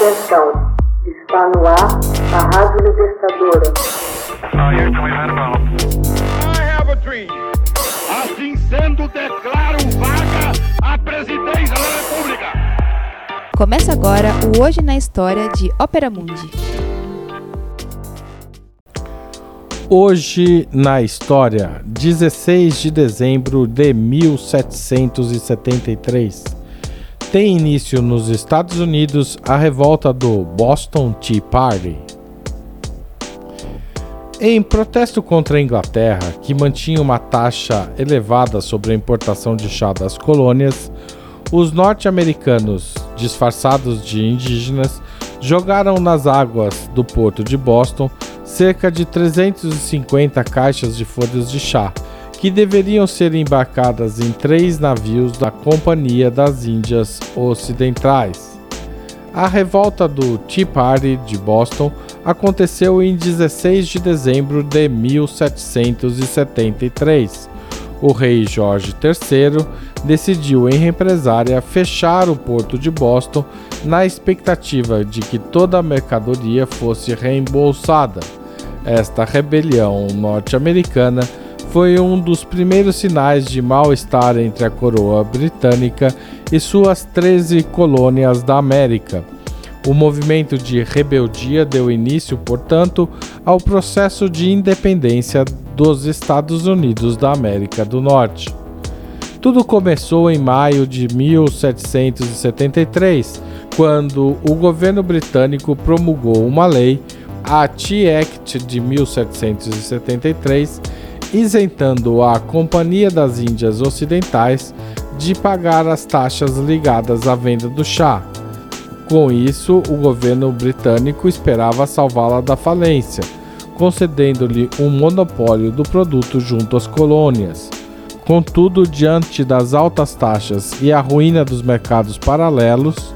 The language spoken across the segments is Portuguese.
Atenção, está no ar a Rádio Libertadora. Assim sendo, declaro vaga a presidência da República. Começa agora o Hoje na História de Ópera Mundi. Hoje na história, 16 de dezembro de 1773. Tem início nos Estados Unidos a revolta do Boston Tea Party. Em protesto contra a Inglaterra, que mantinha uma taxa elevada sobre a importação de chá das colônias, os norte-americanos, disfarçados de indígenas, jogaram nas águas do porto de Boston cerca de 350 caixas de folhas de chá, que deveriam ser embarcadas em três navios da Companhia das Índias Ocidentais. A revolta do Tea Party de Boston aconteceu em 16 de dezembro de 1773. O rei Jorge III decidiu em represária fechar o porto de Boston na expectativa de que toda a mercadoria fosse reembolsada. Esta rebelião norte-americana foi um dos primeiros sinais de mal-estar entre a coroa britânica e suas 13 colônias da América. O movimento de rebeldia deu início, portanto, ao processo de independência dos Estados Unidos da América do Norte. Tudo começou em maio de 1773, quando o governo britânico promulgou uma lei a Tea Act de 1773, isentando a Companhia das Índias Ocidentais de pagar as taxas ligadas à venda do chá. Com isso, o governo britânico esperava salvá-la da falência, concedendo-lhe um monopólio do produto junto às colônias. Contudo, diante das altas taxas e a ruína dos mercados paralelos,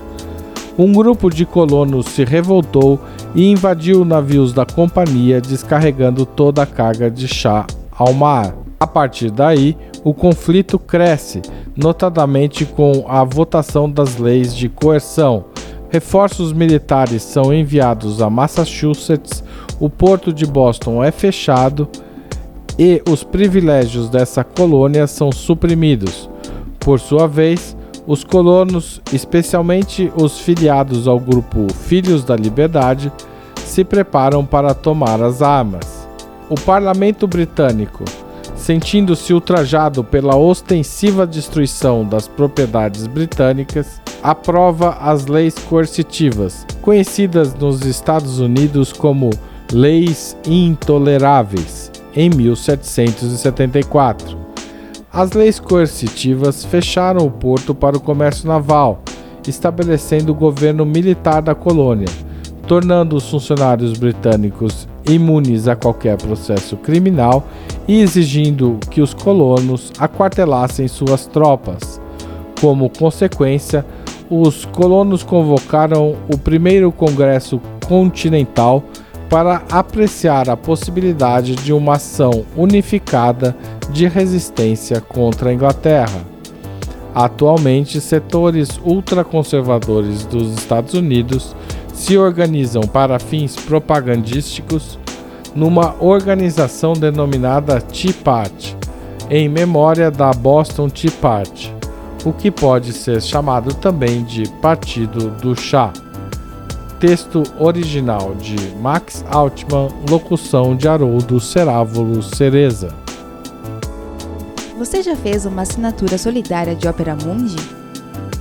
um grupo de colonos se revoltou e invadiu navios da companhia, descarregando toda a carga de chá ao mar. A partir daí, o conflito cresce, notadamente com a votação das leis de coerção. Reforços militares são enviados a Massachusetts, o porto de Boston é fechado e os privilégios dessa colônia são suprimidos. Por sua vez, os colonos, especialmente os filiados ao grupo Filhos da Liberdade, se preparam para tomar as armas. O parlamento britânico, sentindo-se ultrajado pela ostensiva destruição das propriedades britânicas, aprova as leis coercitivas, conhecidas nos Estados Unidos como Leis Intoleráveis, em 1774. As leis coercitivas fecharam o porto para o comércio naval, estabelecendo o governo militar da colônia, tornando os funcionários britânicos imunes a qualquer processo criminal e exigindo que os colonos aquartelassem suas tropas. Como consequência, os colonos convocaram o primeiro Congresso Continental para apreciar a possibilidade de uma ação unificada de resistência contra a Inglaterra. Atualmente, setores ultraconservadores dos Estados Unidos se organizam para fins propagandísticos numa organização denominada Tea Party, em memória da Boston Tea Party, o que pode ser chamado também de Partido do Chá. Texto original de Max Altman, locução de Haroldo Cerávulo Cereza. Você já fez uma assinatura solidária de Opera Mundi?